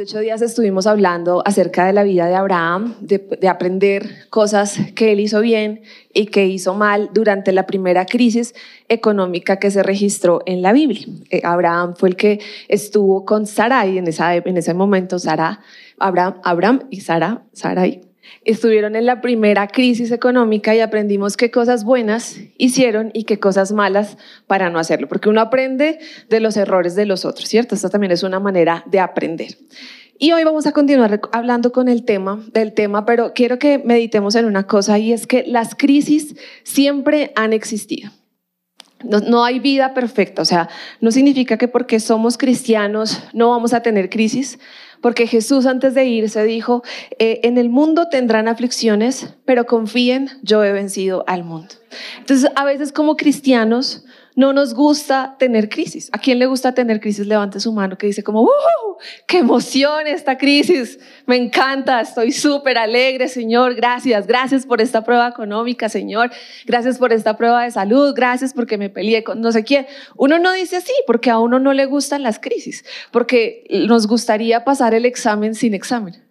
Hace ocho días estuvimos hablando acerca de la vida de Abraham, de, aprender cosas que él hizo bien y que hizo mal durante la primera crisis económica que se registró en la Biblia. Eh, Abraham fue el que estuvo con Sarai en, en ese momento, Sara, Abraham, Abraham y Sara, Sarai estuvieron en la primera crisis económica y aprendimos qué cosas buenas hicieron y qué cosas malas para no hacerlo, porque uno aprende de los errores de los otros, ¿cierto? Esta también es una manera de aprender. Y hoy vamos a continuar hablando con el tema del tema, pero quiero que meditemos en una cosa y es que las crisis siempre han existido. No, no, hay vida perfecta, o sea, no significa que porque somos cristianos no vamos a tener crisis, porque Jesús antes de irse dijo, eh, en el mundo tendrán aflicciones, pero confíen, yo he vencido al mundo. Entonces, a veces como cristianos no nos gusta tener crisis. ¿A quién le gusta tener crisis? Levante su mano que dice como. ¡Qué emoción esta crisis! Me encanta, estoy súper alegre, Señor. Gracias, gracias por esta prueba económica, Señor. Gracias por esta prueba de salud. Gracias porque me peleé con no sé quién. Uno no dice así porque a uno no le gustan las crisis, porque nos gustaría pasar el examen sin examen.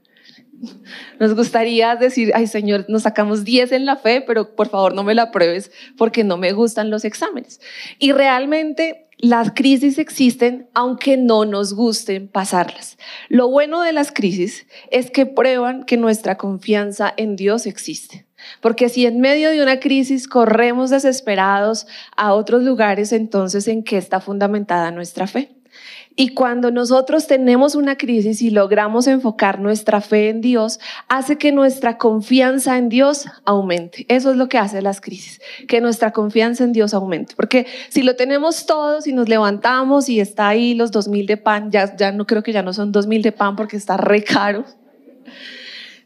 Nos gustaría decir, ay Señor, nos sacamos 10 en la fe, pero por favor no me la pruebes porque no me gustan los exámenes. Y realmente las crisis existen aunque no nos gusten pasarlas. Lo bueno de las crisis es que prueban que nuestra confianza en Dios existe. Porque si en medio de una crisis corremos desesperados a otros lugares, entonces ¿en qué está fundamentada nuestra fe? Y cuando nosotros tenemos una crisis y logramos enfocar nuestra fe en Dios, hace que nuestra confianza en Dios aumente. Eso es lo que hace las crisis, que nuestra confianza en Dios aumente. Porque si lo tenemos todos y nos levantamos y está ahí los dos mil de pan, ya, ya no creo que ya no son dos mil de pan porque está re caro.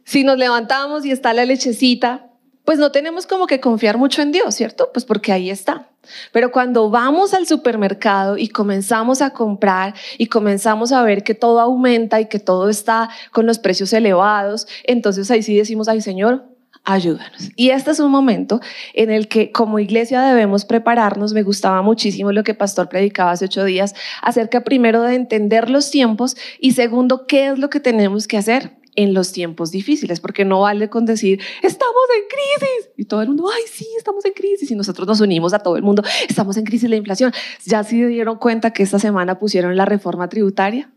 Si nos levantamos y está la lechecita, pues no tenemos como que confiar mucho en Dios, ¿cierto? Pues porque ahí está. Pero cuando vamos al supermercado y comenzamos a comprar y comenzamos a ver que todo aumenta y que todo está con los precios elevados, entonces ahí sí decimos, ay Señor, ayúdanos. Y este es un momento en el que como iglesia debemos prepararnos. Me gustaba muchísimo lo que Pastor predicaba hace ocho días acerca primero de entender los tiempos y segundo, qué es lo que tenemos que hacer en los tiempos difíciles, porque no vale con decir, estamos en crisis, y todo el mundo, ay, sí, estamos en crisis, y nosotros nos unimos a todo el mundo, estamos en crisis, la inflación. ¿Ya se dieron cuenta que esta semana pusieron la reforma tributaria?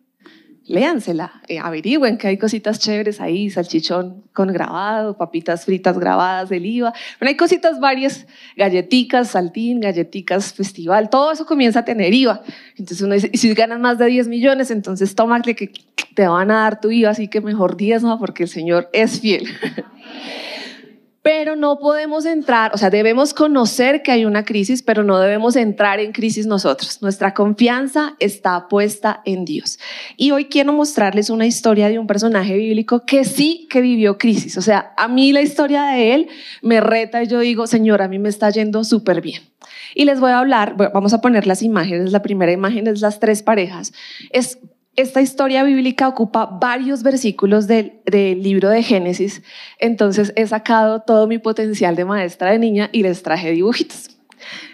léansela, eh, averigüen que hay cositas chéveres ahí, salchichón con grabado, papitas fritas grabadas del IVA. Bueno, hay cositas varias, galleticas, saltín, galleticas, festival, todo eso comienza a tener IVA. Entonces uno dice, y si ganas más de 10 millones, entonces tómate que te van a dar tu IVA, así que mejor 10, ¿no? Porque el Señor es fiel. pero no podemos entrar, o sea, debemos conocer que hay una crisis, pero no debemos entrar en crisis nosotros. Nuestra confianza está puesta en Dios. Y hoy quiero mostrarles una historia de un personaje bíblico que sí que vivió crisis. O sea, a mí la historia de él me reta y yo digo, Señor, a mí me está yendo súper bien. Y les voy a hablar, vamos a poner las imágenes. La primera imagen es las tres parejas. Es esta historia bíblica ocupa varios versículos del, libro de Génesis, entonces he sacado todo mi potencial de maestra de niña y les traje dibujitos.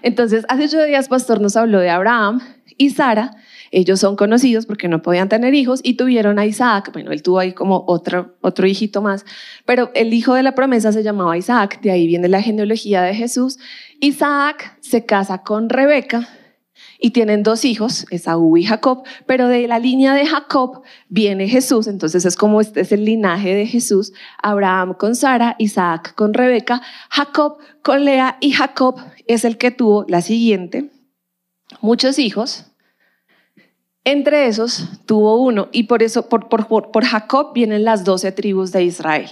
Entonces, hace ocho días, Pastor nos habló de Abraham y Sara. Ellos son conocidos porque no podían tener hijos y tuvieron a Isaac. Bueno, él tuvo ahí como otro, otro hijito más, pero el hijo de la promesa se llamaba Isaac, de ahí viene la genealogía de Jesús. Isaac se casa con Rebeca, y tienen dos hijos, Esaú y Jacob, pero de la línea de Jacob viene Jesús, entonces es como este es el linaje de Jesús, Abraham con Sara, Isaac con Rebeca, Jacob con Lea y Jacob es el que tuvo la siguiente, muchos hijos, entre esos tuvo uno y por eso, por, por, por Jacob vienen las doce tribus de Israel.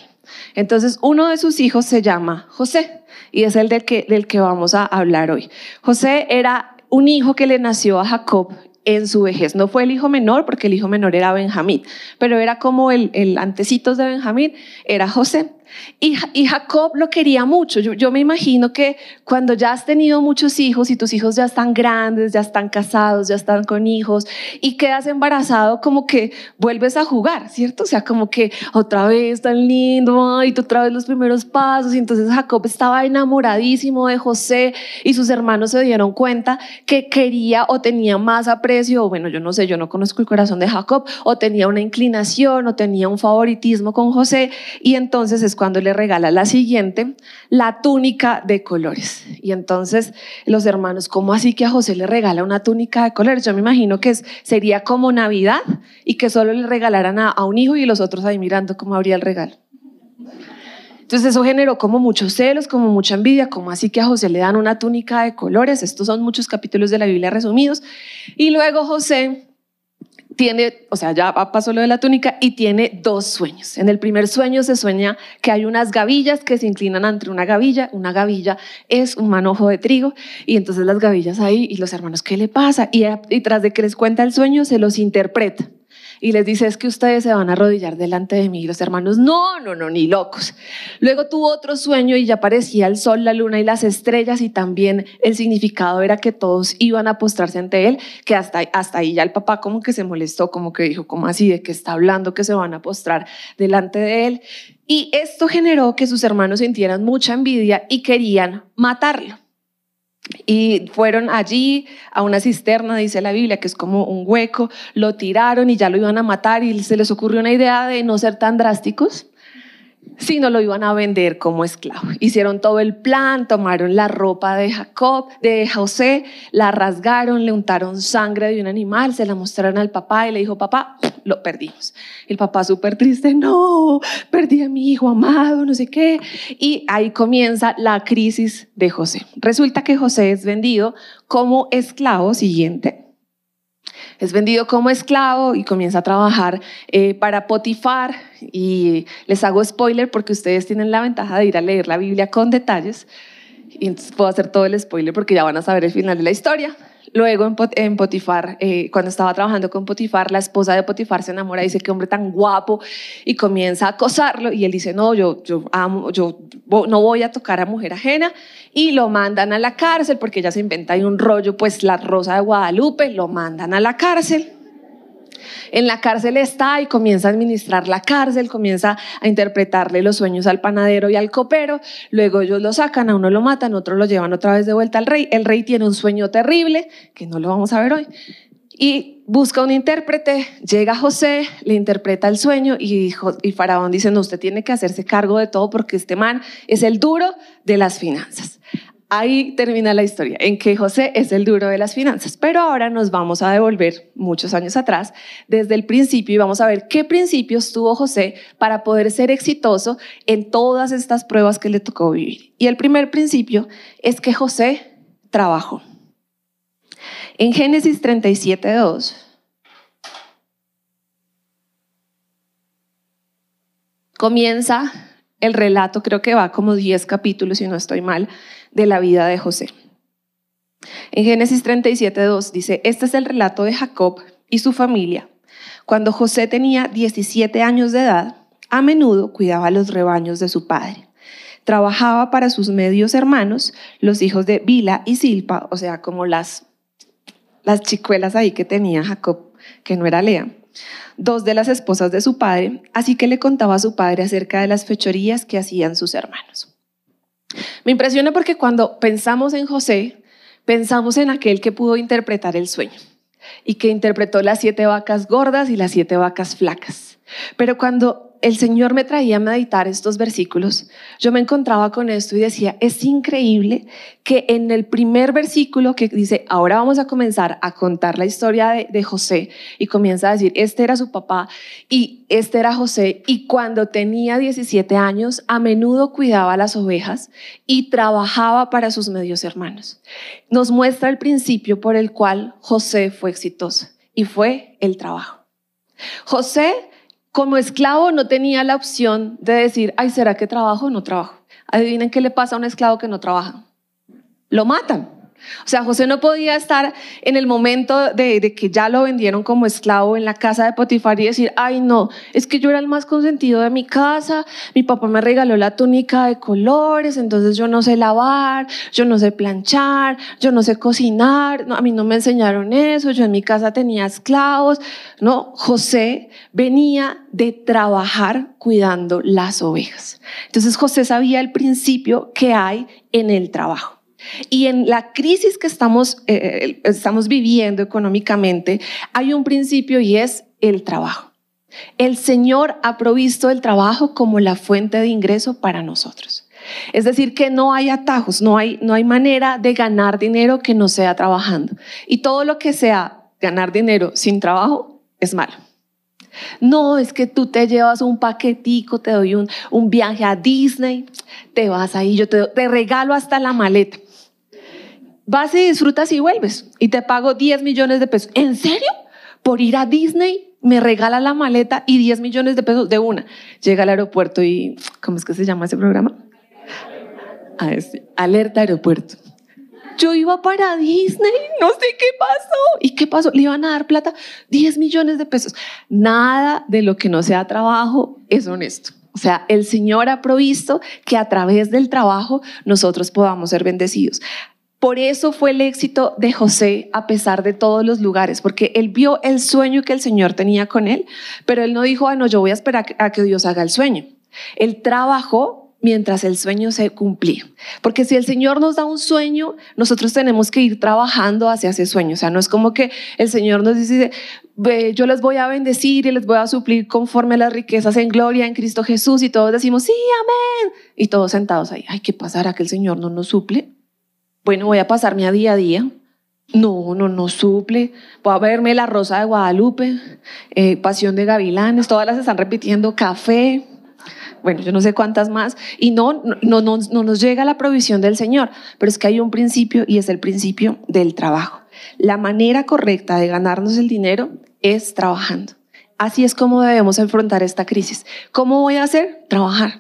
Entonces, uno de sus hijos se llama José y es el del que, del que vamos a hablar hoy. José era un hijo que le nació a Jacob en su vejez. No fue el hijo menor, porque el hijo menor era Benjamín, pero era como el, el antecitos de Benjamín, era José. Y, Jacob lo quería mucho. Yo, me imagino que cuando ya has tenido muchos hijos y tus hijos ya están grandes, ya están casados, ya están con hijos y quedas embarazado, como que vuelves a jugar, ¿cierto? O sea, como que otra vez tan lindo, y otra vez los primeros pasos. Y entonces Jacob estaba enamoradísimo de José y sus hermanos se dieron cuenta que quería o tenía más aprecio, o bueno, yo no sé, yo no conozco el corazón de Jacob, o tenía una inclinación o tenía un favoritismo con José. Y entonces es cuando le regala la siguiente, la túnica de colores. Y entonces los hermanos, ¿cómo así que a José le regala una túnica de colores? Yo me imagino que sería como Navidad y que solo le regalaran a, un hijo y los otros ahí mirando cómo habría el regalo. Entonces eso generó como muchos celos, como mucha envidia, como así que a José le dan una túnica de colores. Estos son muchos capítulos de la Biblia resumidos. Y luego José tiene, o sea, ya pasó lo de la túnica y tiene dos sueños. En el primer sueño se sueña que hay unas gavillas que se inclinan ante una gavilla. Una gavilla es un manojo de trigo y entonces las gavillas ahí y los hermanos, ¿qué le pasa? Y, y tras de que les cuenta el sueño, se los interpreta y les dice, es que ustedes se van a arrodillar delante de mí. Y los hermanos, no, no, no, ni locos. Luego tuvo otro sueño y ya aparecía el sol, la luna y las estrellas y también el significado era que todos iban a postrarse ante él, que hasta, hasta ahí ya el papá como que se molestó, como que dijo, ¿cómo así? ¿De que está hablando que se van a postrar delante de él? Y esto generó que sus hermanos sintieran mucha envidia y querían matarlo. Y fueron allí a una cisterna, dice la Biblia, que es como un hueco, lo tiraron y ya lo iban a matar y se les ocurrió una idea de no ser tan drásticos sino lo iban a vender como esclavo. Hicieron todo el plan, tomaron la ropa de Jacob, de José, la rasgaron, le untaron sangre de un animal, se la mostraron al papá y le dijo, papá, lo perdimos. El papá súper triste, no, perdí a mi hijo amado, no sé qué. Y ahí comienza la crisis de José. Resulta que José es vendido como esclavo siguiente es vendido como esclavo y comienza a trabajar eh, para Potifar. Y les hago spoiler porque ustedes tienen la ventaja de ir a leer la Biblia con detalles. Y entonces puedo hacer todo el spoiler porque ya van a saber el final de la historia. Luego en Potifar, eh, cuando estaba trabajando con Potifar, la esposa de Potifar se enamora y dice, qué hombre tan guapo, y comienza a acosarlo. Y él dice, no, yo, yo, yo no voy a tocar a mujer ajena. Y lo mandan a la cárcel porque ella se inventa ahí un rollo, pues la rosa de Guadalupe, lo mandan a la cárcel. En la cárcel está y comienza a administrar la cárcel, comienza a interpretarle los sueños al panadero y al copero. Luego ellos lo sacan, a uno lo matan, otro lo llevan otra vez de vuelta al rey. El rey tiene un sueño terrible, que no lo vamos a ver hoy. Y busca un intérprete, llega José, le interpreta el sueño y, y Faraón dice, no, usted tiene que hacerse cargo de todo porque este man es el duro de las finanzas. Ahí termina la historia, en que José es el duro de las finanzas. Pero ahora nos vamos a devolver muchos años atrás, desde el principio, y vamos a ver qué principios tuvo José para poder ser exitoso en todas estas pruebas que le tocó vivir. Y el primer principio es que José trabajó. En Génesis 37, 2. Comienza el relato, creo que va como 10 capítulos, si no estoy mal, de la vida de José. En Génesis 37, 2 dice, este es el relato de Jacob y su familia. Cuando José tenía 17 años de edad, a menudo cuidaba los rebaños de su padre. Trabajaba para sus medios hermanos, los hijos de Bila y Silpa, o sea, como las, las chicuelas ahí que tenía Jacob, que no era Lea dos de las esposas de su padre, así que le contaba a su padre acerca de las fechorías que hacían sus hermanos. Me impresiona porque cuando pensamos en José, pensamos en aquel que pudo interpretar el sueño y que interpretó las siete vacas gordas y las siete vacas flacas. Pero cuando el Señor me traía a meditar estos versículos, yo me encontraba con esto y decía, es increíble que en el primer versículo que dice, ahora vamos a comenzar a contar la historia de, José y comienza a decir, este era su papá y este era José y cuando tenía 17 años a menudo cuidaba las ovejas y trabajaba para sus medios hermanos. Nos muestra el principio por el cual José fue exitoso y fue el trabajo. José como esclavo no tenía la opción de decir, ay, ¿será que trabajo o no trabajo? Adivinen qué le pasa a un esclavo que no trabaja. Lo matan. O sea, José no podía estar en el momento de, que ya lo vendieron como esclavo en la casa de Potifar y decir, ay no, es que yo era el más consentido de mi casa, mi papá me regaló la túnica de colores, entonces yo no sé lavar, yo no sé planchar, yo no sé cocinar, no, a mí no me enseñaron eso, yo en mi casa tenía esclavos. No, José venía de trabajar cuidando las ovejas. Entonces José sabía el principio que hay en el trabajo. Y en la crisis que estamos, eh, estamos viviendo económicamente, hay un principio y es el trabajo. El Señor ha provisto el trabajo como la fuente de ingreso para nosotros. Es decir, que no hay atajos, no hay, no hay manera de ganar dinero que no sea trabajando. Y todo lo que sea ganar dinero sin trabajo es malo. No, es que tú te llevas un paquetico, te doy un, un viaje a Disney, te vas ahí, yo te regalo hasta la maleta vas y disfrutas y vuelves y te pago 10 millones de pesos. ¿En serio? Por ir a Disney me regala la maleta y 10 millones de pesos de una. Llega al aeropuerto y, ¿cómo es que se llama ese programa? Ah, Alerta aeropuerto. Yo iba para Disney, no sé qué pasó. ¿Y qué pasó? Le iban a dar plata, 10 millones de pesos. Nada de lo que no sea trabajo es honesto. O sea, el Señor ha provisto que a través del trabajo nosotros podamos ser bendecidos. Por eso fue el éxito de José a pesar de todos los lugares, porque él vio el sueño que el Señor tenía con él, pero él no dijo, ah, no, yo voy a esperar a que Dios haga el sueño. Él trabajó mientras el sueño se cumplía. Porque si el Señor nos da un sueño, nosotros tenemos que ir trabajando hacia ese sueño. O sea, no es como que el Señor nos dice, yo les voy a bendecir y les voy a suplir conforme a las riquezas en gloria en Cristo Jesús y todos decimos, sí, amén. Y todos sentados ahí, ay, ¿qué pasará que el Señor no nos suple? Bueno, voy a pasarme a día a día. No, no, no suple. Voy a verme La Rosa de Guadalupe, eh, Pasión de Gavilanes, todas las están repitiendo, café, bueno, yo no sé cuántas más, y no, no, no, no nos llega la provisión del Señor, pero es que hay un principio y es el principio del trabajo. La manera correcta de ganarnos el dinero es trabajando. Así es como debemos enfrentar esta crisis. ¿Cómo voy a hacer? Trabajar.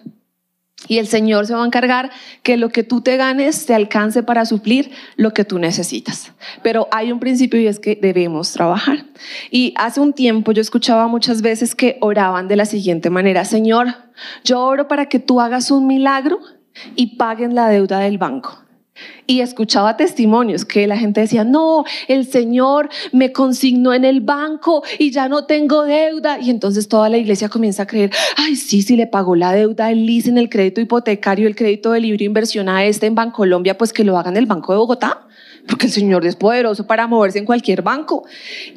Y el Señor se va a encargar que lo que tú te ganes te alcance para suplir lo que tú necesitas. Pero hay un principio y es que debemos trabajar. Y hace un tiempo yo escuchaba muchas veces que oraban de la siguiente manera, Señor, yo oro para que tú hagas un milagro y paguen la deuda del banco. Y escuchaba testimonios que la gente decía, no, el Señor me consignó en el banco y ya no tengo deuda. Y entonces toda la iglesia comienza a creer, ay, sí, sí, le pagó la deuda, el leasing, el crédito hipotecario, el crédito de libre inversión a este en Bancolombia, pues que lo hagan en el Banco de Bogotá porque el Señor es poderoso para moverse en cualquier banco.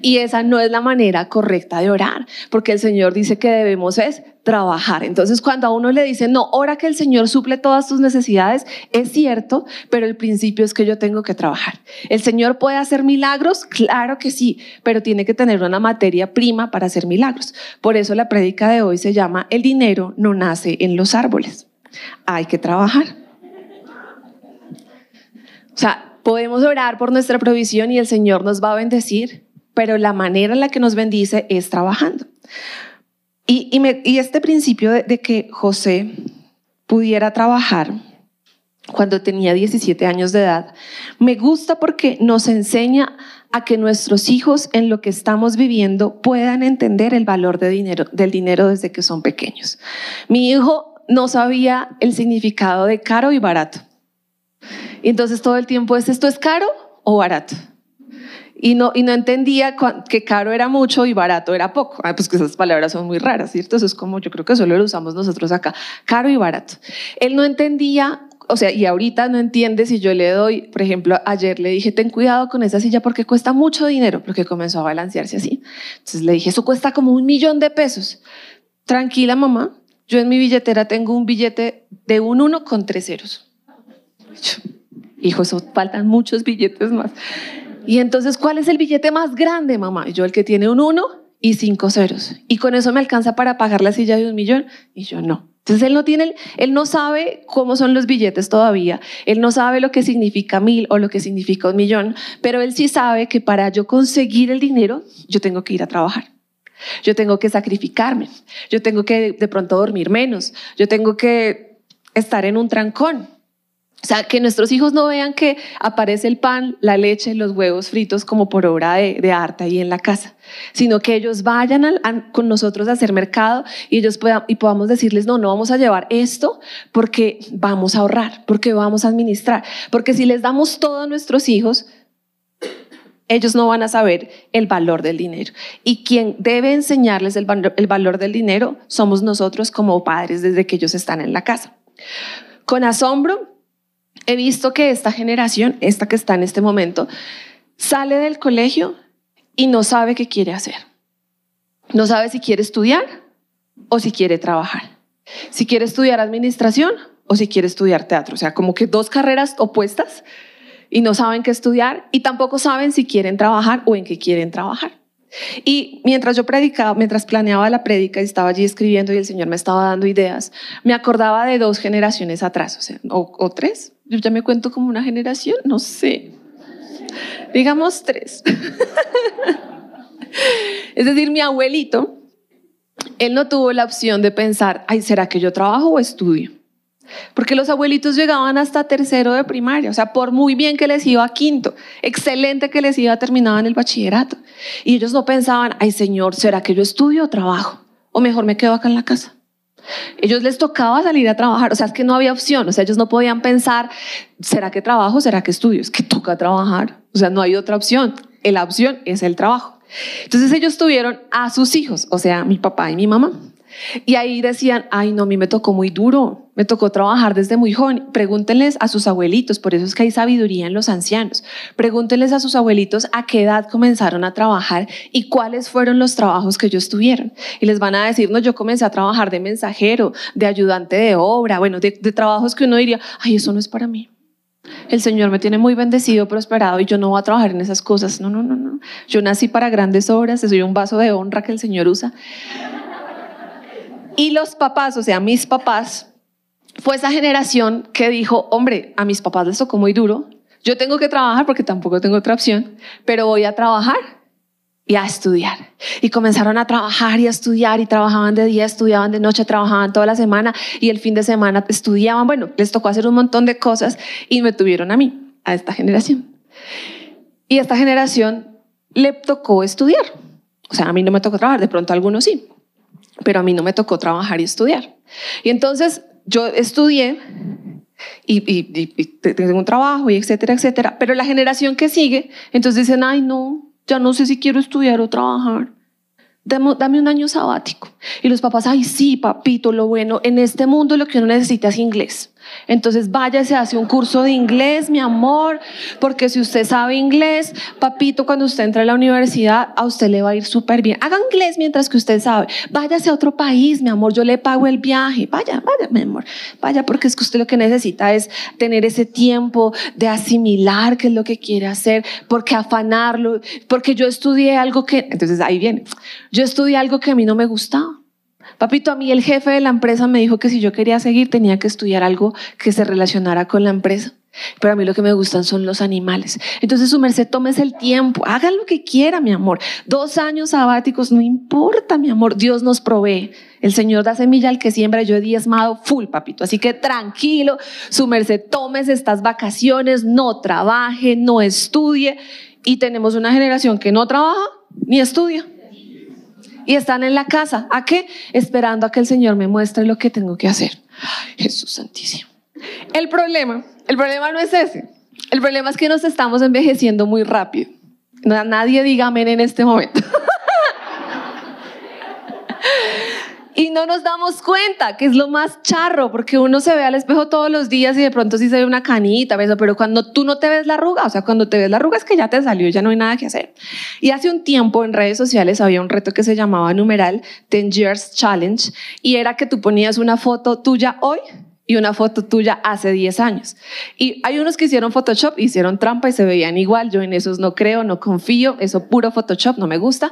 Y esa no es la manera correcta de orar, porque el Señor dice que debemos es trabajar. Entonces, cuando a uno le dicen, no, ora que el Señor suple todas tus necesidades, es cierto, pero el principio es que yo tengo que trabajar. ¿El Señor puede hacer milagros? Claro que sí, pero tiene que tener una materia prima para hacer milagros. Por eso la prédica de hoy se llama El dinero no nace en los árboles. Hay que trabajar. O sea, Podemos orar por nuestra provisión y el Señor nos va a bendecir, pero la manera en la que nos bendice es trabajando. Y, este principio de, de que José pudiera trabajar cuando tenía 17 años de edad, me gusta porque nos enseña a que nuestros hijos en lo que estamos viviendo puedan entender el valor de dinero, del dinero desde que son pequeños. Mi hijo no sabía el significado de caro y barato. Y entonces todo el tiempo es, ¿esto es caro o barato? Y no, y no entendía que caro era mucho y barato era poco. pues que esas palabras son muy raras, ¿cierto? Eso es como yo creo que solo lo usamos nosotros acá, caro y barato. Él no entendía, o sea, y ahorita no entiende si yo le doy, por ejemplo, ayer le dije, ten cuidado con esa silla porque cuesta mucho dinero, porque comenzó a balancearse así. Entonces le dije, eso cuesta como un millón de pesos. Tranquila, mamá, yo en mi billetera tengo un billete de un uno con tres ceros. Hijo, eso faltan muchos billetes más. Y entonces, ¿cuál es el billete más grande, mamá? Yo el que tiene un uno y cinco ceros. Y con eso me alcanza para pagar la silla de un millón. Y yo no. Entonces él no tiene, él no sabe cómo son los billetes todavía. Él no sabe lo que significa mil o lo que significa un millón. Pero él sí sabe que para yo conseguir el dinero, yo tengo que ir a trabajar. Yo tengo que sacrificarme. Yo tengo que de pronto dormir menos. Yo tengo que estar en un trancón. O sea, que nuestros hijos no vean que aparece el pan, la leche, los huevos fritos como por obra de, arte ahí en la casa, sino que ellos vayan con nosotros a hacer mercado y ellos y podamos decirles, no, no vamos a llevar esto porque vamos a ahorrar, porque vamos a administrar, porque si les damos todo a nuestros hijos, ellos no van a saber el valor del dinero. Y quien debe enseñarles el valor del dinero somos nosotros como padres desde que ellos están en la casa. Con asombro he visto que esta generación, esta que está en este momento, sale del colegio y no sabe qué quiere hacer. No sabe si quiere estudiar o si quiere trabajar. Si quiere estudiar administración o si quiere estudiar teatro. O sea, como que dos carreras opuestas y no saben qué estudiar y tampoco saben si quieren trabajar o en qué quieren trabajar. Y mientras yo predicaba, mientras planeaba la prédica y estaba allí escribiendo y el Señor me estaba dando ideas, me acordaba de dos generaciones atrás, o, sea, o, tres. Yo ya me cuento como una generación, no sé. Digamos tres. es decir, mi abuelito, él no tuvo la opción de pensar, ay, ¿será que yo trabajo o estudio? Porque los abuelitos llegaban hasta tercero de primaria, o sea, por muy bien que les iba a quinto, excelente que les iba, terminaban el bachillerato. Y ellos no pensaban, ay Señor, ¿será que yo estudio o trabajo? O mejor me quedo acá en la casa. Ellos les tocaba salir a trabajar, o sea, es que no había opción, o sea, ellos no podían pensar, ¿será que trabajo? ¿Será que estudio? Es que toca trabajar, o sea, no hay otra opción. La opción es el trabajo. Entonces ellos tuvieron a sus hijos, o sea, mi papá y mi mamá. Y ahí decían, ay, no, a mí me tocó muy duro, me tocó trabajar desde muy joven. Pregúntenles a sus abuelitos, por eso es que hay sabiduría en los ancianos. Pregúntenles a sus abuelitos a qué edad comenzaron a trabajar y cuáles fueron los trabajos que ellos tuvieron. Y les van a decir, no, yo comencé a trabajar de mensajero, de ayudante de obra, bueno, de, trabajos que uno diría, ay, eso no es para mí. El Señor me tiene muy bendecido, prosperado y yo no voy a trabajar en esas cosas. No, no, no, no. Yo nací para grandes obras, soy un vaso de honra que el Señor usa. Y los papás, o sea, mis papás, fue esa generación que dijo, hombre, a mis papás les tocó muy duro, yo tengo que trabajar porque tampoco tengo otra opción, pero voy a trabajar y a estudiar. Y comenzaron a trabajar y a estudiar y trabajaban de día, estudiaban de noche, trabajaban toda la semana y el fin de semana estudiaban. Bueno, les tocó hacer un montón de cosas y me tuvieron a mí, a esta generación. Y a esta generación le tocó estudiar. O sea, a mí no me tocó trabajar, de pronto a algunos sí pero a mí no me tocó trabajar y estudiar. Y entonces yo estudié y, tengo un trabajo y etcétera, etcétera, pero la generación que sigue, entonces dicen, ay no, ya no sé si quiero estudiar o trabajar. Dame, un año sabático. Y los papás, ay, sí, papito, lo bueno, en este mundo lo que uno necesita es inglés. Entonces váyase, hace un curso de inglés, mi amor, porque si usted sabe inglés, papito, cuando usted entra a la universidad, a usted le va a ir súper bien. Haga inglés mientras que usted sabe. Váyase a otro país, mi amor, yo le pago el viaje. Vaya, vaya, mi amor, vaya, porque es que usted lo que necesita es tener ese tiempo de asimilar qué es lo que quiere hacer, porque afanarlo, porque yo estudié algo que, entonces ahí viene, yo estudié algo que a mí no me gustaba. Papito, a mí el jefe de la empresa me dijo que si yo quería seguir tenía que estudiar algo que se relacionara con la empresa. Pero a mí lo que me gustan son los animales. Entonces, su merced, tómese el tiempo, haga lo que quiera, mi amor. Dos años sabáticos, no importa, mi amor. Dios nos provee. El Señor da semilla al que siembra. Yo he diezmado full, papito. Así que tranquilo, su merced, tómese estas vacaciones, no trabaje, no estudie. Y tenemos una generación que no trabaja ni estudia y están en la casa. ¿A qué? Esperando a que el Señor me muestre lo que tengo que hacer. Jesús Santísimo. El problema, el problema no es ese. El problema es que nos estamos envejeciendo muy rápido. Nadie diga amén en este momento. Y no nos damos cuenta, que es lo más charro, porque uno se ve al espejo todos los días y de pronto sí se ve una canita, pero cuando tú no te ves la arruga, o sea, cuando te ves la arruga es que ya te salió, ya no hay nada que hacer. Y hace un tiempo en redes sociales había un reto que se llamaba numeral 10 Years Challenge y era que tú ponías una foto tuya hoy y una foto tuya hace 10 años. Y hay unos que hicieron Photoshop, hicieron trampa y se veían igual. Yo en esos no creo, no confío, eso puro Photoshop, no me gusta.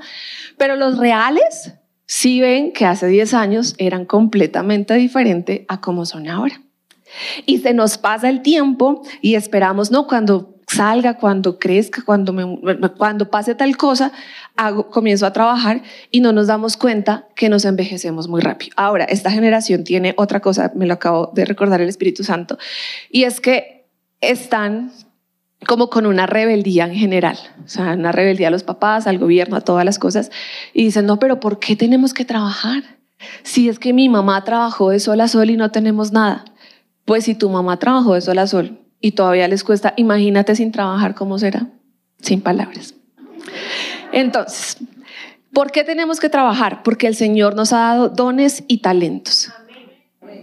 Pero los reales si ven que hace 10 años eran completamente diferentes a como son ahora. Y se nos pasa el tiempo y esperamos, no, cuando salga, cuando crezca, cuando, cuando pase tal cosa, hago, comienzo a trabajar y no nos damos cuenta que nos envejecemos muy rápido. Ahora, esta generación tiene otra cosa, me lo acabo de recordar el Espíritu Santo, y es que están como con una rebeldía en general, o sea, una rebeldía a los papás, al gobierno, a todas las cosas, y dicen, no, pero ¿por qué tenemos que trabajar? Si es que mi mamá trabajó de sol a sol y no tenemos nada, pues si tu mamá trabajó de sol a sol y todavía les cuesta, imagínate sin trabajar cómo será, sin palabras. Entonces, ¿por qué tenemos que trabajar? Porque el Señor nos ha dado dones y talentos.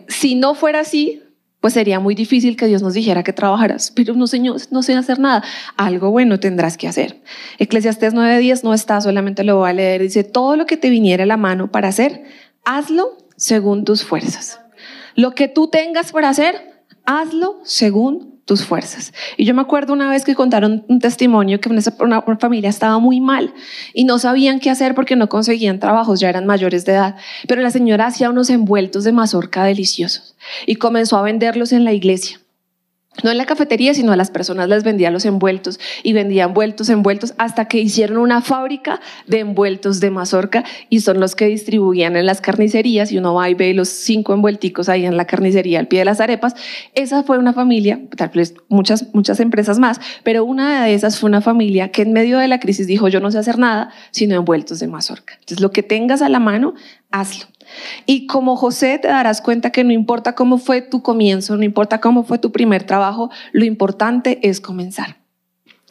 Si no fuera así, pues sería muy difícil que Dios nos dijera que trabajaras, pero no, Señor, no sé hacer nada. Algo bueno tendrás que hacer. Eclesiastés 9:10 no está, solamente lo voy a leer. Dice, todo lo que te viniera a la mano para hacer, hazlo según tus fuerzas. Lo que tú tengas por hacer, hazlo según tus fuerzas. Y yo me acuerdo una vez que contaron un testimonio que una, una, familia estaba muy mal y no sabían qué hacer porque no conseguían trabajos, ya eran mayores de edad, pero la señora hacía unos envueltos de mazorca deliciosos y comenzó a venderlos en la iglesia. No en la cafetería, sino a las personas les vendía los envueltos y vendía envueltos, envueltos, hasta que hicieron una fábrica de envueltos de mazorca y son los que distribuían en las carnicerías y uno va y ve los cinco envuelticos ahí en la carnicería al pie de las arepas. Esa fue una familia, tal vez muchas, muchas empresas más, pero una de esas fue una familia que en medio de la crisis dijo yo no sé hacer nada sino envueltos de mazorca. Entonces lo que tengas a la mano, hazlo. Y como José te darás cuenta que no importa cómo fue tu comienzo, no importa cómo fue tu primer trabajo, lo importante es comenzar.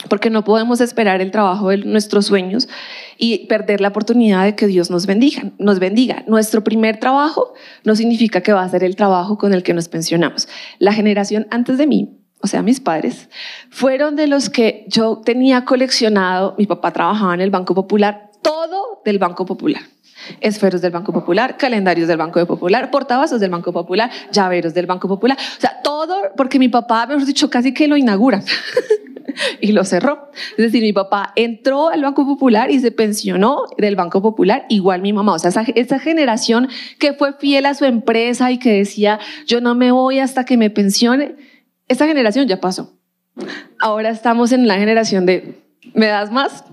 Porque no podemos esperar el trabajo de nuestros sueños y perder la oportunidad de que Dios nos bendiga, nos bendiga. Nuestro primer trabajo no significa que va a ser el trabajo con el que nos pensionamos. La generación antes de mí, o sea, mis padres, fueron de los que yo tenía coleccionado, mi papá trabajaba en el Banco Popular, todo del Banco Popular esferos del Banco Popular, calendarios del Banco Popular, portavasos del Banco Popular, llaveros del Banco Popular. O sea, todo porque mi papá, mejor dicho, casi que lo inaugura y lo cerró. Es decir, mi papá entró al Banco Popular y se pensionó del Banco Popular, igual mi mamá. O sea, esa, esa generación que fue fiel a su empresa y que decía, yo no me voy hasta que me pensione, esa generación ya pasó. Ahora estamos en la generación de, ¿me das más?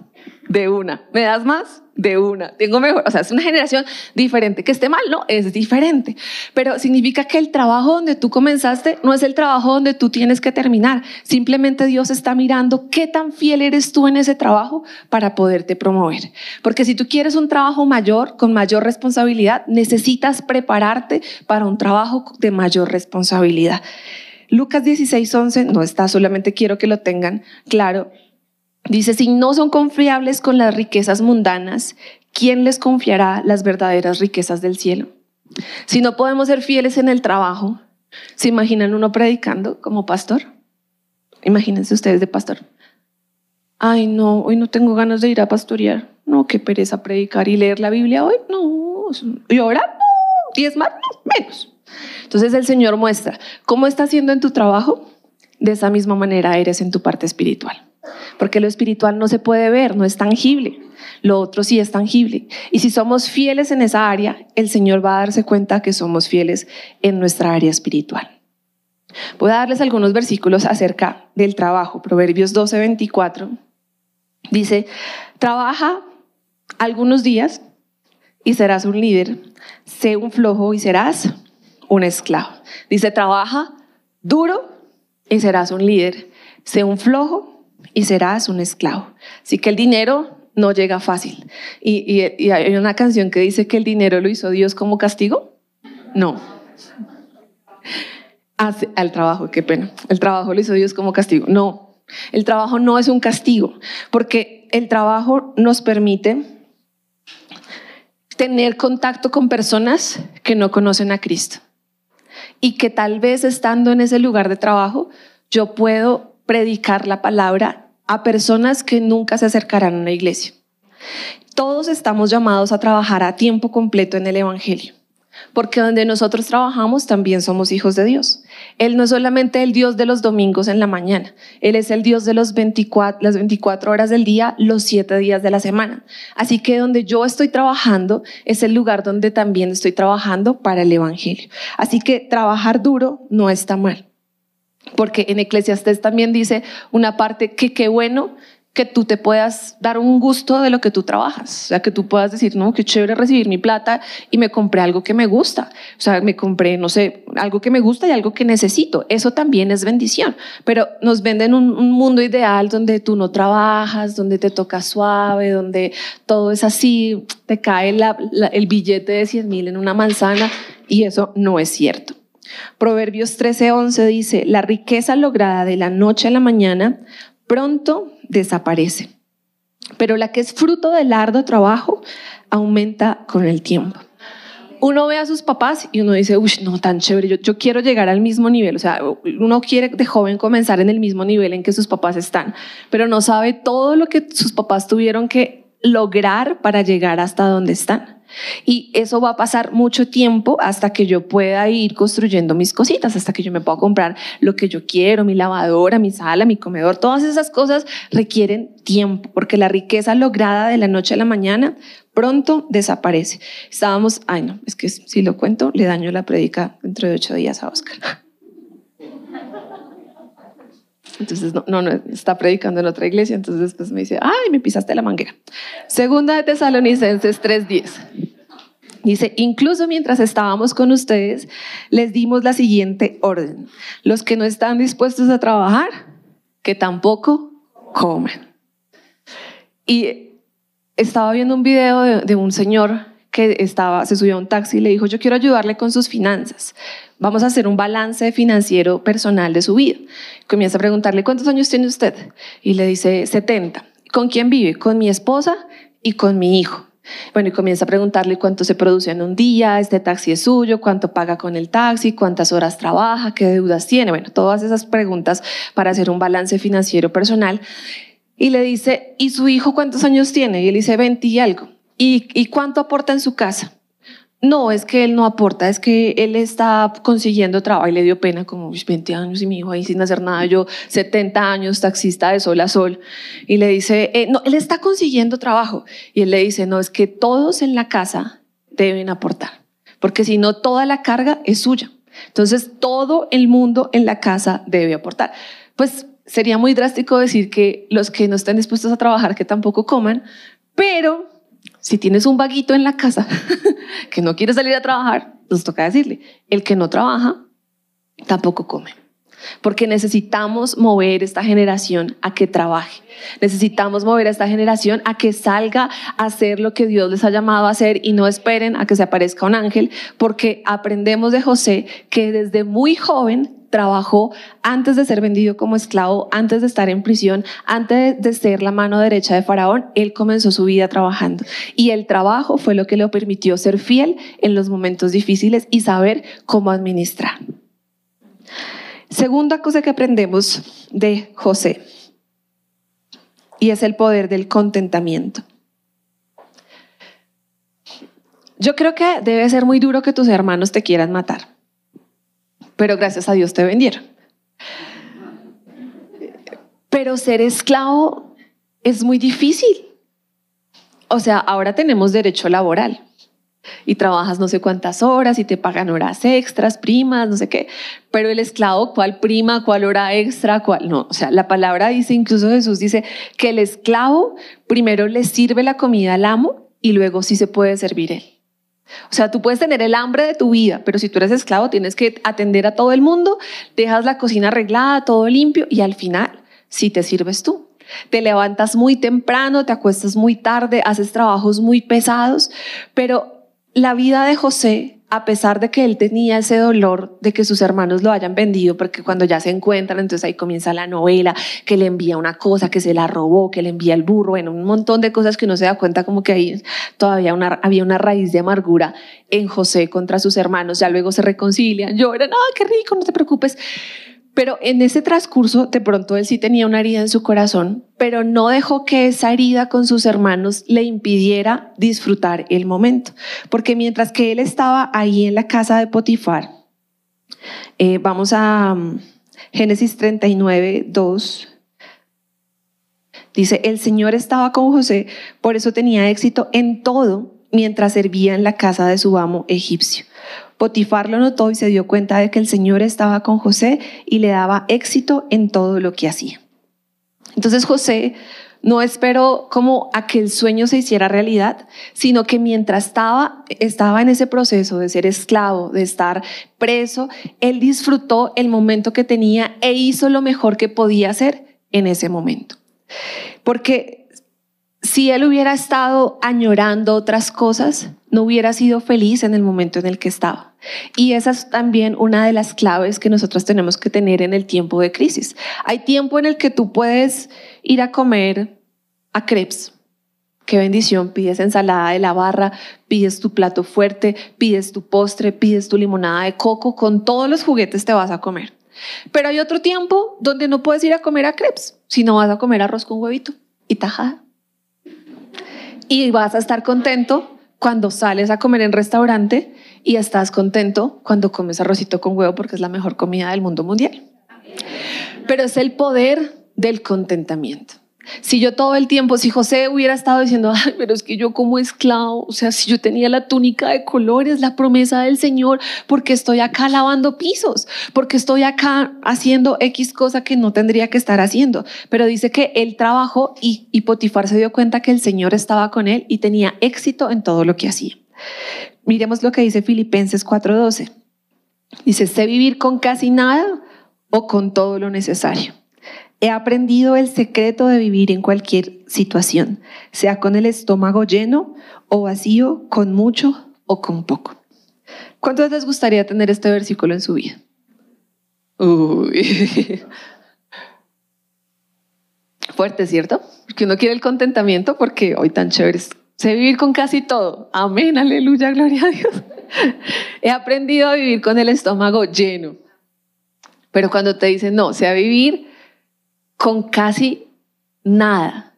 De una. ¿Me das más? de una. Tengo mejor, o sea, es una generación diferente. Que esté mal, no, es diferente. Pero significa que el trabajo donde tú comenzaste no es el trabajo donde tú tienes que terminar. Simplemente Dios está mirando qué tan fiel eres tú en ese trabajo para poderte promover. Porque si tú quieres un trabajo mayor, con mayor responsabilidad, necesitas prepararte para un trabajo de mayor responsabilidad. Lucas 16, 11 no está, solamente quiero que lo tengan claro. Dice, si no son confiables con las riquezas mundanas, ¿quién les confiará las verdaderas riquezas del cielo? Si no podemos ser fieles en el trabajo, ¿se imaginan uno predicando como pastor? Imagínense ustedes de pastor. Ay, no, hoy no tengo ganas de ir a pastorear. No, qué pereza predicar y leer la Biblia hoy. No, y ahora no, diez más, menos. Entonces el Señor muestra cómo está haciendo en tu trabajo. De esa misma manera eres en tu parte espiritual porque lo espiritual no se puede ver, no es tangible. Lo otro sí es tangible. Y si somos fieles en esa área, el Señor va a darse cuenta que somos fieles en nuestra área espiritual. Voy a darles algunos versículos acerca del trabajo. Proverbios 12, 24. Dice, trabaja algunos días y serás un líder. Sé un flojo y serás un esclavo. Dice, trabaja duro y serás un líder. Sé un flojo y serás un esclavo. Así que el dinero no llega fácil. Y, hay una canción que dice que el dinero lo hizo Dios como castigo. No. Hace, al trabajo, qué pena. El trabajo lo hizo Dios como castigo. No. El trabajo no es un castigo, porque el trabajo nos permite tener contacto con personas que no conocen a Cristo. Y que tal vez estando en ese lugar de trabajo, yo puedo predicar la palabra a personas que nunca se acercarán a una iglesia. Todos estamos llamados a trabajar a tiempo completo en el Evangelio, porque donde nosotros trabajamos también somos hijos de Dios. Él no es solamente el Dios de los domingos en la mañana, Él es el Dios de los 24, las 24 horas del día, los 7 días de la semana. Así que donde yo estoy trabajando es el lugar donde también estoy trabajando para el Evangelio. Así que trabajar duro no está mal porque en Eclesiastés también dice una parte que qué bueno que tú te puedas dar un gusto de lo que tú trabajas. O sea, que tú puedas decir, no, qué chévere recibir mi plata y me compré algo que me gusta. O sea, me compré, no sé, algo que me gusta y algo que necesito. Eso también es bendición. Pero nos venden un, mundo ideal donde tú no trabajas, donde te toca suave, donde todo es así, te cae el billete de 100 mil en una manzana y eso no es cierto. Proverbios 13:11 dice, la riqueza lograda de la noche a la mañana pronto desaparece. Pero la que es fruto del arduo trabajo aumenta con el tiempo. Uno ve a sus papás y uno dice, uy, no, tan chévere, yo, yo quiero llegar al mismo nivel. O sea, uno quiere de joven comenzar en el mismo nivel en que sus papás están, pero no sabe todo lo que sus papás tuvieron que lograr para llegar hasta donde están. Y eso va a pasar mucho tiempo hasta que yo pueda ir construyendo mis cositas, hasta que yo me pueda comprar lo que yo quiero, mi lavadora, mi sala, mi comedor. Todas esas cosas requieren tiempo, porque la riqueza lograda de la noche a la mañana pronto desaparece. Estábamos, ay no, es que si lo cuento, le daño la predica dentro de ocho días a Oscar. Entonces, no, no, no, está predicando en otra iglesia, entonces después me dice, ay, me pisaste la manguera. Segunda de Tesalonicenses 3.10. Dice, incluso mientras estábamos con ustedes, les dimos la siguiente orden. Los que no están dispuestos a trabajar, que tampoco comen. Y estaba viendo un video de, de un señor que estaba, se subió a un taxi y le dijo, yo quiero ayudarle con sus finanzas. Vamos a hacer un balance financiero personal de su vida. Comienza a preguntarle, ¿cuántos años tiene usted? Y le dice, 70. ¿Con quién vive? Con mi esposa y con mi hijo. Bueno, y comienza a preguntarle cuánto se produce en un día, este taxi es suyo, cuánto paga con el taxi, cuántas horas trabaja, qué deudas tiene. Bueno, todas esas preguntas para hacer un balance financiero personal. Y le dice, ¿y su hijo cuántos años tiene? Y él dice, 20 y algo. ¿Y, cuánto aporta en su casa? No, es que él no aporta, es que él está consiguiendo trabajo y le dio pena como 20 años y mi hijo ahí sin hacer nada, yo 70 años, taxista de sol a sol, y le dice, eh, no, él está consiguiendo trabajo. Y él le dice, no, es que todos en la casa deben aportar, porque si no, toda la carga es suya. Entonces, todo el mundo en la casa debe aportar. Pues sería muy drástico decir que los que no estén dispuestos a trabajar, que tampoco coman, pero si tienes un vaguito en la casa que no quiere salir a trabajar, nos toca decirle, el que no trabaja tampoco come. Porque necesitamos mover esta generación a que trabaje. Necesitamos mover a esta generación a que salga a hacer lo que Dios les ha llamado a hacer y no esperen a que se aparezca un ángel, porque aprendemos de José que desde muy joven trabajó antes de ser vendido como esclavo, antes de estar en prisión, antes de ser la mano derecha de Faraón, él comenzó su vida trabajando. Y el trabajo fue lo que le permitió ser fiel en los momentos difíciles y saber cómo administrar. Segunda cosa que aprendemos de José, y es el poder del contentamiento. Yo creo que debe ser muy duro que tus hermanos te quieran matar pero gracias a Dios te vendieron. Pero ser esclavo es muy difícil. O sea, ahora tenemos derecho laboral y trabajas no sé cuántas horas y te pagan horas extras, primas, no sé qué. Pero el esclavo, ¿cuál prima, cuál hora extra, cuál no? O sea, la palabra dice, incluso Jesús dice que el esclavo primero le sirve la comida al amo y luego sí se puede servir él. O sea, tú puedes tener el hambre de tu vida, pero si tú eres esclavo tienes que atender a todo el mundo, dejas la cocina arreglada, todo limpio y al final sí te sirves tú. Te levantas muy temprano, te acuestas muy tarde, haces trabajos muy pesados, pero la vida de José a pesar de que él tenía ese dolor de que sus hermanos lo hayan vendido, porque cuando ya se encuentran, entonces ahí comienza la novela, que le envía una cosa, que se la robó, que le envía el burro, bueno, un montón de cosas que uno se da cuenta como que ahí todavía había una raíz de amargura en José contra sus hermanos, ya luego se reconcilian, lloran, ah, qué rico, no te preocupes. Pero en ese transcurso, de pronto él sí tenía una herida en su corazón, pero no dejó que esa herida con sus hermanos le impidiera disfrutar el momento. Porque mientras que él estaba ahí en la casa de Potifar, eh, vamos a um, Génesis 39, 2. Dice, el Señor estaba con José, por eso tenía éxito en todo mientras servía en la casa de su amo egipcio. Potifar lo notó y se dio cuenta de que el Señor estaba con José y le daba éxito en todo lo que hacía. Entonces José no esperó como a que el sueño se hiciera realidad, sino que mientras estaba, estaba en ese proceso de ser esclavo, de estar preso, él disfrutó el momento que tenía e hizo lo mejor que podía hacer en ese momento. Porque si él hubiera estado añorando otras cosas, no hubiera sido feliz en el momento en el que estaba. Y esa es también una de las claves que nosotros tenemos que tener en el tiempo de crisis. Hay tiempo en el que tú puedes ir a comer a crepes. Qué bendición, pides ensalada de la barra, pides tu plato fuerte, pides tu postre, pides tu limonada de coco, con todos los juguetes te vas a comer. Pero hay otro tiempo donde no puedes ir a comer a crepes, sino vas a comer arroz con huevito y tajada. Y vas a estar contento cuando sales a comer en restaurante y estás contento cuando comes arrocito con huevo porque es la mejor comida del mundo mundial. Pero es el poder del contentamiento. Si yo todo el tiempo, si José hubiera estado diciendo, Ay, pero es que yo como esclavo, o sea, si yo tenía la túnica de colores, la promesa del Señor, porque estoy acá lavando pisos, porque estoy acá haciendo X cosa que no tendría que estar haciendo. Pero dice que él trabajó y, y Potifar se dio cuenta que el Señor estaba con él y tenía éxito en todo lo que hacía. Miremos lo que dice Filipenses 4:12. Dice, sé vivir con casi nada o con todo lo necesario. He aprendido el secreto de vivir en cualquier situación, sea con el estómago lleno o vacío, con mucho o con poco. ¿Cuántos les gustaría tener este versículo en su vida? Uy. Fuerte, ¿cierto? Porque uno quiere el contentamiento porque hoy tan chévere Sé vivir con casi todo. Amén, aleluya, gloria a Dios. He aprendido a vivir con el estómago lleno. Pero cuando te dicen, no, sé vivir con casi nada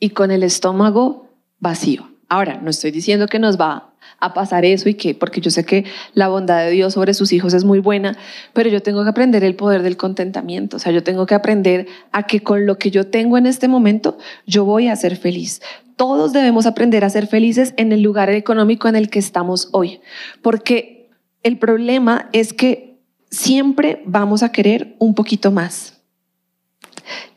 y con el estómago vacío. Ahora, no estoy diciendo que nos va a pasar eso y que, porque yo sé que la bondad de Dios sobre sus hijos es muy buena, pero yo tengo que aprender el poder del contentamiento, o sea, yo tengo que aprender a que con lo que yo tengo en este momento, yo voy a ser feliz. Todos debemos aprender a ser felices en el lugar económico en el que estamos hoy, porque el problema es que siempre vamos a querer un poquito más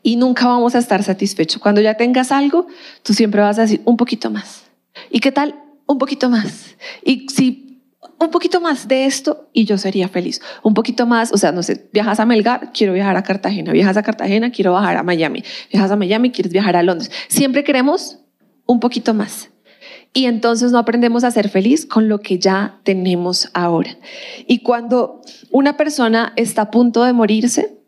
y nunca vamos a estar satisfechos. Cuando ya tengas algo, tú siempre vas a decir un poquito más. ¿Y qué tal? Un poquito más. Y si un poquito más de esto y yo sería feliz. Un poquito más, o sea, no sé, viajas a Melgar, quiero viajar a Cartagena, viajas a Cartagena, quiero viajar a Miami, viajas a Miami, quieres viajar a Londres. Siempre queremos un poquito más. Y entonces no aprendemos a ser feliz con lo que ya tenemos ahora. Y cuando una persona está a punto de morirse,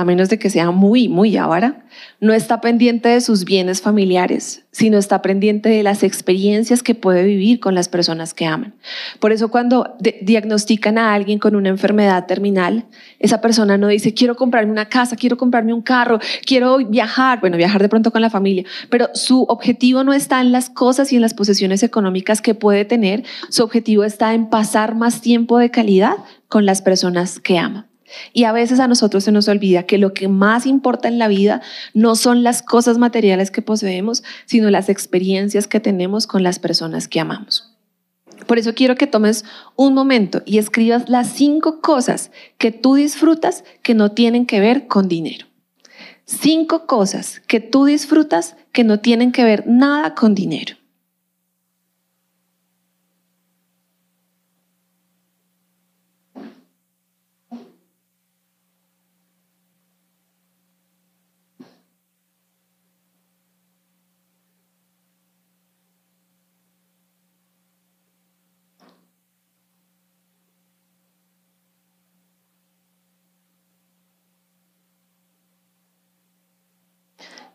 a menos de que sea muy, muy avara, no está pendiente de sus bienes familiares, sino está pendiente de las experiencias que puede vivir con las personas que aman. Por eso cuando diagnostican a alguien con una enfermedad terminal, esa persona no dice, quiero comprarme una casa, quiero comprarme un carro, quiero viajar, bueno, viajar de pronto con la familia, pero su objetivo no está en las cosas y en las posesiones económicas que puede tener, su objetivo está en pasar más tiempo de calidad con las personas que ama. Y a veces a nosotros se nos olvida que lo que más importa en la vida no son las cosas materiales que poseemos, sino las experiencias que tenemos con las personas que amamos. Por eso quiero que tomes un momento y escribas las cinco cosas que tú disfrutas que no tienen que ver con dinero. Cinco cosas que tú disfrutas que no tienen que ver nada con dinero.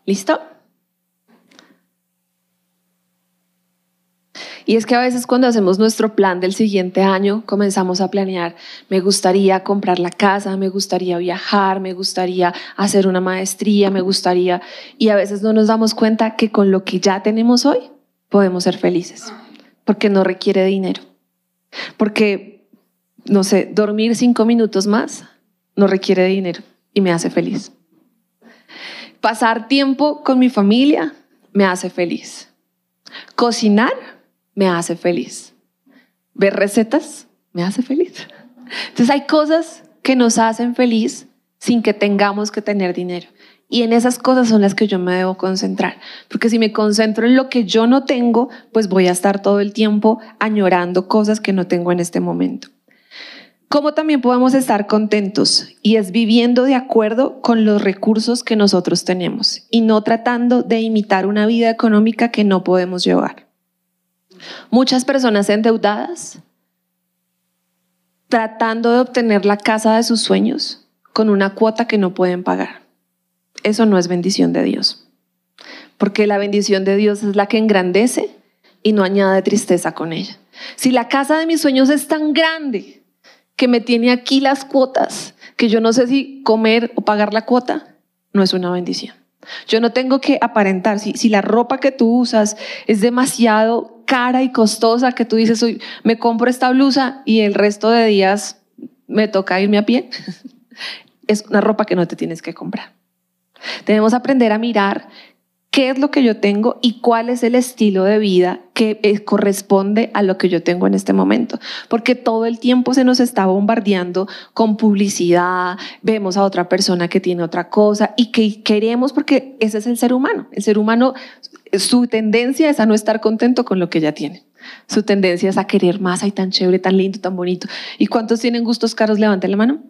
¿Listo? Y es que a veces cuando hacemos nuestro plan del siguiente año, comenzamos a planear, me gustaría comprar la casa, me gustaría viajar, me gustaría hacer una maestría, me gustaría, y a veces no nos damos cuenta que con lo que ya tenemos hoy podemos ser felices, porque no requiere dinero, porque, no sé, dormir cinco minutos más no requiere dinero y me hace feliz. Pasar tiempo con mi familia me hace feliz. Cocinar me hace feliz. Ver recetas me hace feliz. Entonces hay cosas que nos hacen feliz sin que tengamos que tener dinero. Y en esas cosas son las que yo me debo concentrar. Porque si me concentro en lo que yo no tengo, pues voy a estar todo el tiempo añorando cosas que no tengo en este momento. ¿Cómo también podemos estar contentos? Y es viviendo de acuerdo con los recursos que nosotros tenemos y no tratando de imitar una vida económica que no podemos llevar. Muchas personas endeudadas tratando de obtener la casa de sus sueños con una cuota que no pueden pagar. Eso no es bendición de Dios. Porque la bendición de Dios es la que engrandece y no añade tristeza con ella. Si la casa de mis sueños es tan grande que me tiene aquí las cuotas, que yo no sé si comer o pagar la cuota, no es una bendición. Yo no tengo que aparentar, si, si la ropa que tú usas es demasiado cara y costosa, que tú dices, me compro esta blusa y el resto de días me toca irme a pie, es una ropa que no te tienes que comprar. Debemos aprender a mirar qué es lo que yo tengo y cuál es el estilo de vida que eh, corresponde a lo que yo tengo en este momento. Porque todo el tiempo se nos está bombardeando con publicidad, vemos a otra persona que tiene otra cosa y que queremos porque ese es el ser humano. El ser humano, su tendencia es a no estar contento con lo que ya tiene. Su tendencia es a querer más, ay, tan chévere, tan lindo, tan bonito. ¿Y cuántos tienen gustos caros? Levanten la mano.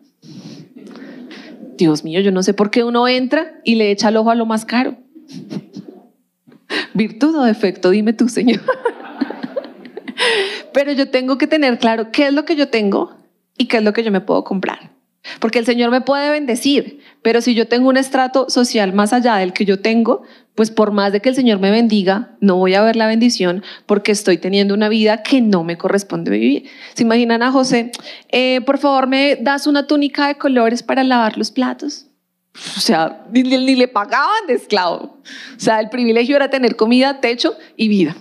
Dios mío, yo no sé por qué uno entra y le echa el ojo a lo más caro. Virtud o defecto, dime tú, Señor. Pero yo tengo que tener claro qué es lo que yo tengo y qué es lo que yo me puedo comprar. Porque el Señor me puede bendecir, pero si yo tengo un estrato social más allá del que yo tengo, pues por más de que el Señor me bendiga, no voy a ver la bendición porque estoy teniendo una vida que no me corresponde vivir. ¿Se imaginan a José? Eh, por favor, ¿me das una túnica de colores para lavar los platos? O sea, ni, le pagaban de esclavo. O sea, el privilegio era tener comida, techo y vida.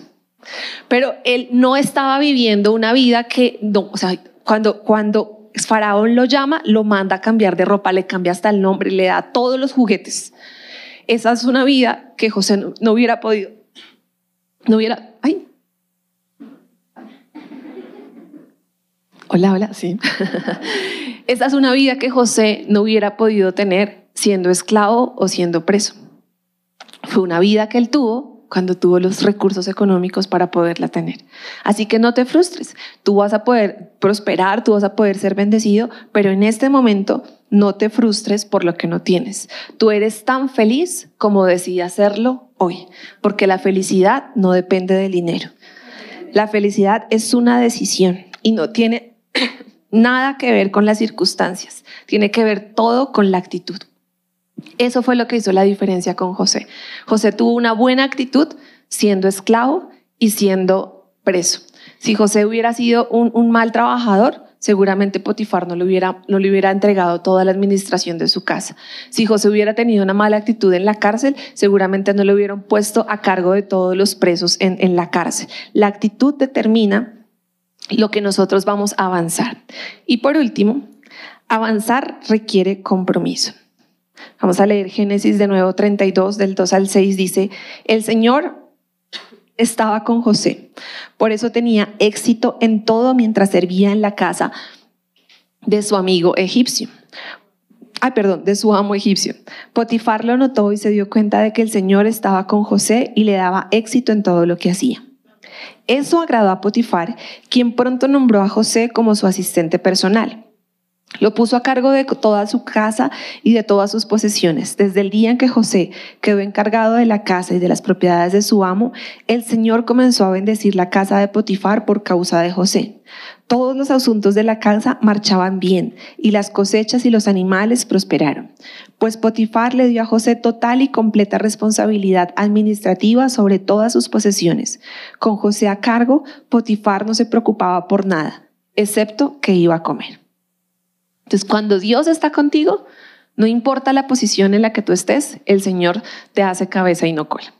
Pero él no estaba viviendo una vida que, no, o sea, cuando, cuando Faraón lo llama, lo manda a cambiar de ropa, le cambia hasta el nombre, le da todos los juguetes. Esa es una vida que José no, no hubiera podido, no hubiera, ay. Hola, hola, sí. Esa es una vida que José no hubiera podido tener siendo esclavo o siendo preso. Fue una vida que él tuvo cuando tuvo los recursos económicos para poderla tener. Así que no te frustres, tú vas a poder prosperar, tú vas a poder ser bendecido, pero en este momento no te frustres por lo que no tienes. Tú eres tan feliz como decidas hacerlo hoy, porque la felicidad no depende del dinero. La felicidad es una decisión y no tiene nada que ver con las circunstancias, tiene que ver todo con la actitud. Eso fue lo que hizo la diferencia con José. José tuvo una buena actitud siendo esclavo y siendo preso. Si José hubiera sido un, mal trabajador, seguramente Potifar no le, hubiera, no le hubiera entregado toda la administración de su casa. Si José hubiera tenido una mala actitud en la cárcel, seguramente no le hubieran puesto a cargo de todos los presos en, en la cárcel. La actitud determina lo que nosotros vamos a avanzar. Y por último, avanzar requiere compromiso. Vamos a leer Génesis de nuevo 32, del 2 al 6. Dice, el Señor estaba con José, por eso tenía éxito en todo mientras servía en la casa de su amigo egipcio. Ay, perdón, de su amo egipcio. Potifar lo notó y se dio cuenta de que el Señor estaba con José y le daba éxito en todo lo que hacía. Eso agradó a Potifar, quien pronto nombró a José como su asistente personal. Lo puso a cargo de toda su casa y de todas sus posesiones. Desde el día en que José quedó encargado de la casa y de las propiedades de su amo, el Señor comenzó a bendecir la casa de Potifar por causa de José. Todos los asuntos de la casa marchaban bien y las cosechas y los animales prosperaron, pues Potifar le dio a José total y completa responsabilidad administrativa sobre todas sus posesiones. Con José a cargo, Potifar no se preocupaba por nada, excepto que iba a comer. Entonces, cuando Dios está contigo, no importa la posición en la que tú estés, el Señor te hace cabeza y no cola.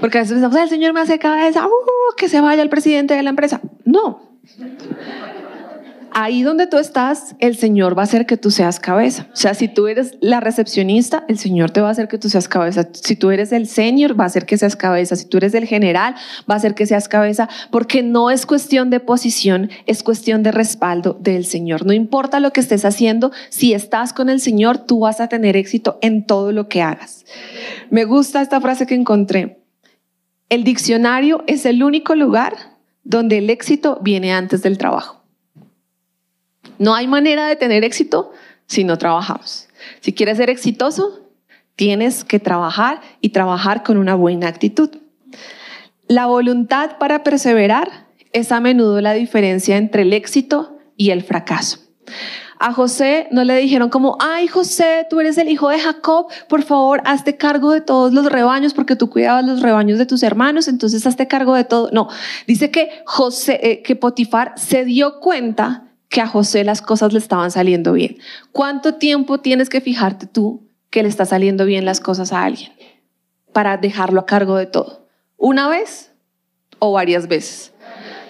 Porque a veces pensamos, el Señor me hace cabeza, uh, que se vaya el presidente de la empresa. No. Ahí donde tú estás, el Señor va a hacer que tú seas cabeza. O sea, si tú eres la recepcionista, el Señor te va a hacer que tú seas cabeza. Si tú eres el senior, va a hacer que seas cabeza. Si tú eres el general, va a hacer que seas cabeza, porque no es cuestión de posición, es cuestión de respaldo del Señor. No importa lo que estés haciendo, si estás con el Señor, tú vas a tener éxito en todo lo que hagas. Me gusta esta frase que encontré. El diccionario es el único lugar donde el éxito viene antes del trabajo. No hay manera de tener éxito si no trabajamos. Si quieres ser exitoso, tienes que trabajar y trabajar con una buena actitud. La voluntad para perseverar es a menudo la diferencia entre el éxito y el fracaso. A José no le dijeron como, ay José, tú eres el hijo de Jacob, por favor, hazte cargo de todos los rebaños porque tú cuidabas los rebaños de tus hermanos, entonces hazte cargo de todo. No, dice que José, eh, que Potifar se dio cuenta que a José las cosas le estaban saliendo bien. ¿Cuánto tiempo tienes que fijarte tú que le está saliendo bien las cosas a alguien para dejarlo a cargo de todo? ¿Una vez o varias veces?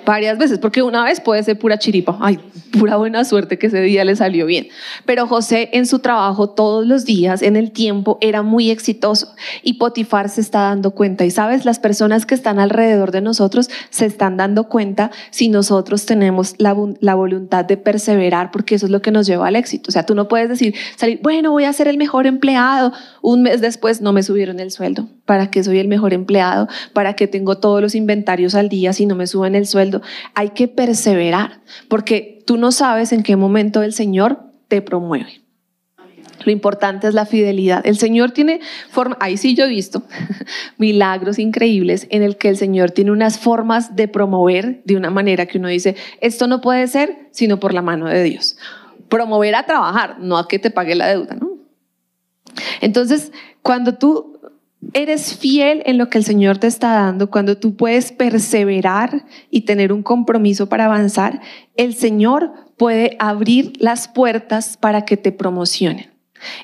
varias veces, porque una vez puede ser pura chiripa, ay, pura buena suerte que ese día le salió bien. Pero José en su trabajo todos los días, en el tiempo, era muy exitoso y Potifar se está dando cuenta. Y sabes, las personas que están alrededor de nosotros se están dando cuenta si nosotros tenemos la, la voluntad de perseverar, porque eso es lo que nos lleva al éxito. O sea, tú no puedes decir, salir, bueno, voy a ser el mejor empleado. Un mes después no me subieron el sueldo. ¿Para qué soy el mejor empleado? ¿Para qué tengo todos los inventarios al día si no me suben el sueldo? hay que perseverar, porque tú no sabes en qué momento el Señor te promueve. Lo importante es la fidelidad. El Señor tiene forma, ahí sí yo he visto milagros increíbles en el que el Señor tiene unas formas de promover de una manera que uno dice, esto no puede ser sino por la mano de Dios. Promover a trabajar, no a que te pague la deuda, ¿no? Entonces, cuando tú eres fiel en lo que el Señor te está dando, cuando tú puedes perseverar y tener un compromiso para avanzar, el Señor puede abrir las puertas para que te promocionen.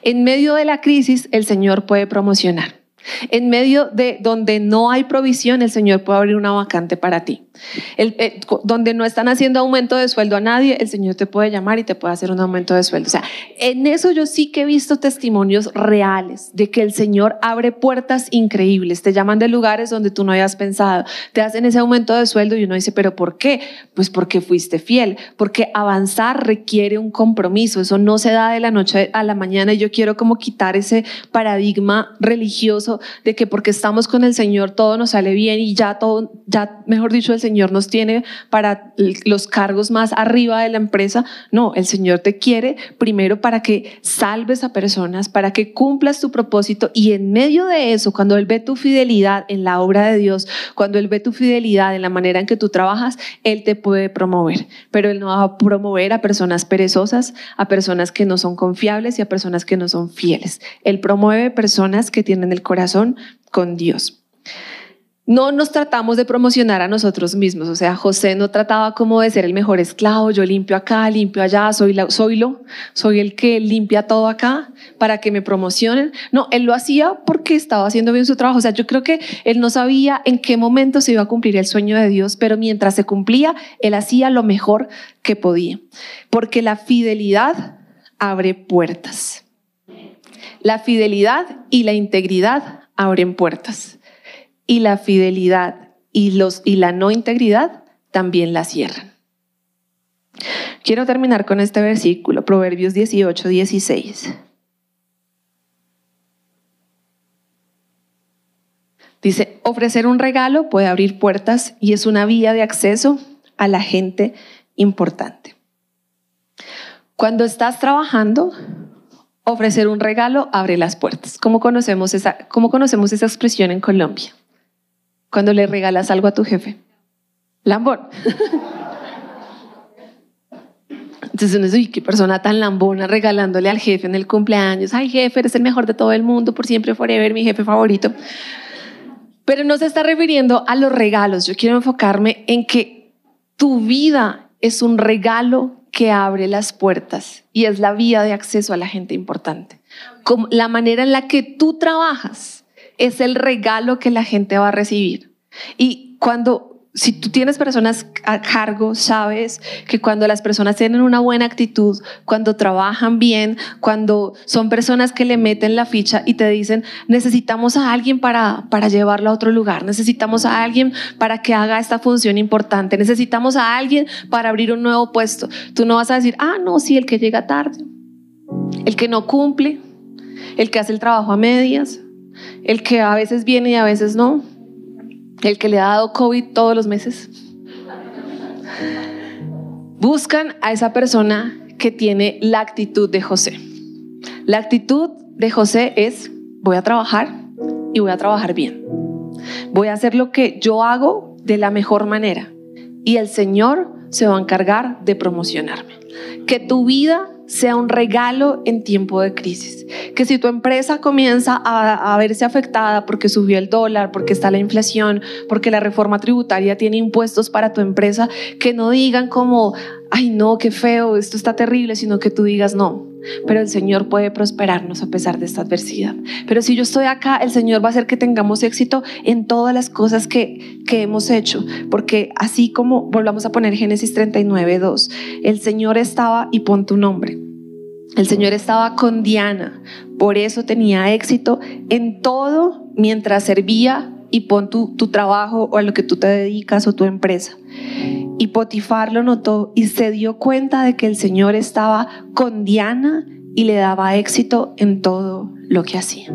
En medio de la crisis, el Señor puede promocionar. En medio de donde no hay provisión, el Señor puede abrir una vacante para ti. Eh, donde no están haciendo aumento de sueldo a nadie, el Señor te puede llamar y te puede hacer un aumento de sueldo. O sea, en eso yo sí que he visto testimonios reales de que el Señor abre puertas increíbles. Te llaman de lugares donde tú no hayas pensado. Te hacen ese aumento de sueldo y uno dice, ¿pero por qué? Pues porque fuiste fiel. Porque avanzar requiere un compromiso. Eso no se da de la noche a la mañana. Y yo quiero como quitar ese paradigma religioso de que porque estamos con el Señor todo nos sale bien y ya todo, ya mejor dicho, el Señor nos tiene para los cargos más arriba de la empresa. No, el Señor te quiere primero para que salves a personas, para que cumplas tu propósito y en medio de eso, cuando Él ve tu fidelidad en la obra de Dios, cuando Él ve tu fidelidad en la manera en que tú trabajas, Él te puede promover. Pero Él no va a promover a personas perezosas, a personas que no son confiables y a personas que no son fieles. Él promueve personas que tienen el corazón con Dios no nos tratamos de promocionar a nosotros mismos. O sea, José no trataba como de ser el mejor esclavo, yo limpio acá, limpio allá, soy, soy lo, soy el que limpia todo acá para que me promocionen. No, él lo hacía porque estaba haciendo bien su trabajo. O sea, yo creo que él no sabía en qué momento se iba a cumplir el sueño de Dios, pero mientras se cumplía, él hacía lo mejor que podía. Porque la fidelidad abre puertas. La fidelidad y la integridad abren puertas y la fidelidad y, la no integridad también la cierran. Quiero terminar con este versículo, Proverbios 18, 16. Dice, ofrecer un regalo puede abrir puertas y es una vía de acceso a la gente importante. Cuando estás trabajando, ofrecer un regalo abre las puertas. ¿Cómo conocemos esa, cómo conocemos esa expresión en Colombia? Cuando le regalas algo a tu jefe? Lambón. Entonces uno dice, uy, qué persona tan lambona regalándole al jefe en el cumpleaños. Ay, jefe, eres el mejor de todo el mundo, por siempre, forever, mi jefe favorito. Pero no se está refiriendo a los regalos. Yo quiero enfocarme en que tu vida es un regalo que abre las puertas y es la vía de acceso a la gente importante. Como la manera en la que tú trabajas es el regalo que la gente va a recibir. Y cuando si tú tienes personas a cargo, sabes que cuando las personas tienen una buena actitud, cuando trabajan bien, cuando son personas que le meten la ficha y te dicen, necesitamos a alguien para, para llevarlo a otro lugar, necesitamos a alguien para que haga esta función importante, necesitamos a alguien para abrir un nuevo puesto. Tú no vas a decir, ah, no, sí, el que llega tarde, el que no cumple, el que hace el trabajo a medias, el que a veces viene y a veces no el que le ha dado COVID todos los meses. Buscan a esa persona que tiene la actitud de José. La actitud de José es, voy a trabajar y voy a trabajar bien. Voy a hacer lo que yo hago de la mejor manera y el Señor se va a encargar de promocionarme. Que tu vida sea un regalo en tiempo de crisis. Que si tu empresa comienza a, verse afectada porque subió el dólar, porque está la inflación, porque la reforma tributaria tiene impuestos para tu empresa, que no digan como, ay no, qué feo, esto está terrible, sino que tú digas, no, pero el Señor puede prosperarnos a pesar de esta adversidad. Pero si yo estoy acá, el Señor va a hacer que tengamos éxito en todas las cosas que, que hemos hecho, porque así como volvamos a poner Génesis 39, 2, el Señor estaba, y pon tu nombre, el Señor estaba con Diana, por eso tenía éxito en todo mientras servía y pon tu, tu, trabajo o a lo que tú te dedicas o tu empresa. Y Potifar lo notó y se dio cuenta de que el Señor estaba con Diana y le daba éxito en todo lo que hacía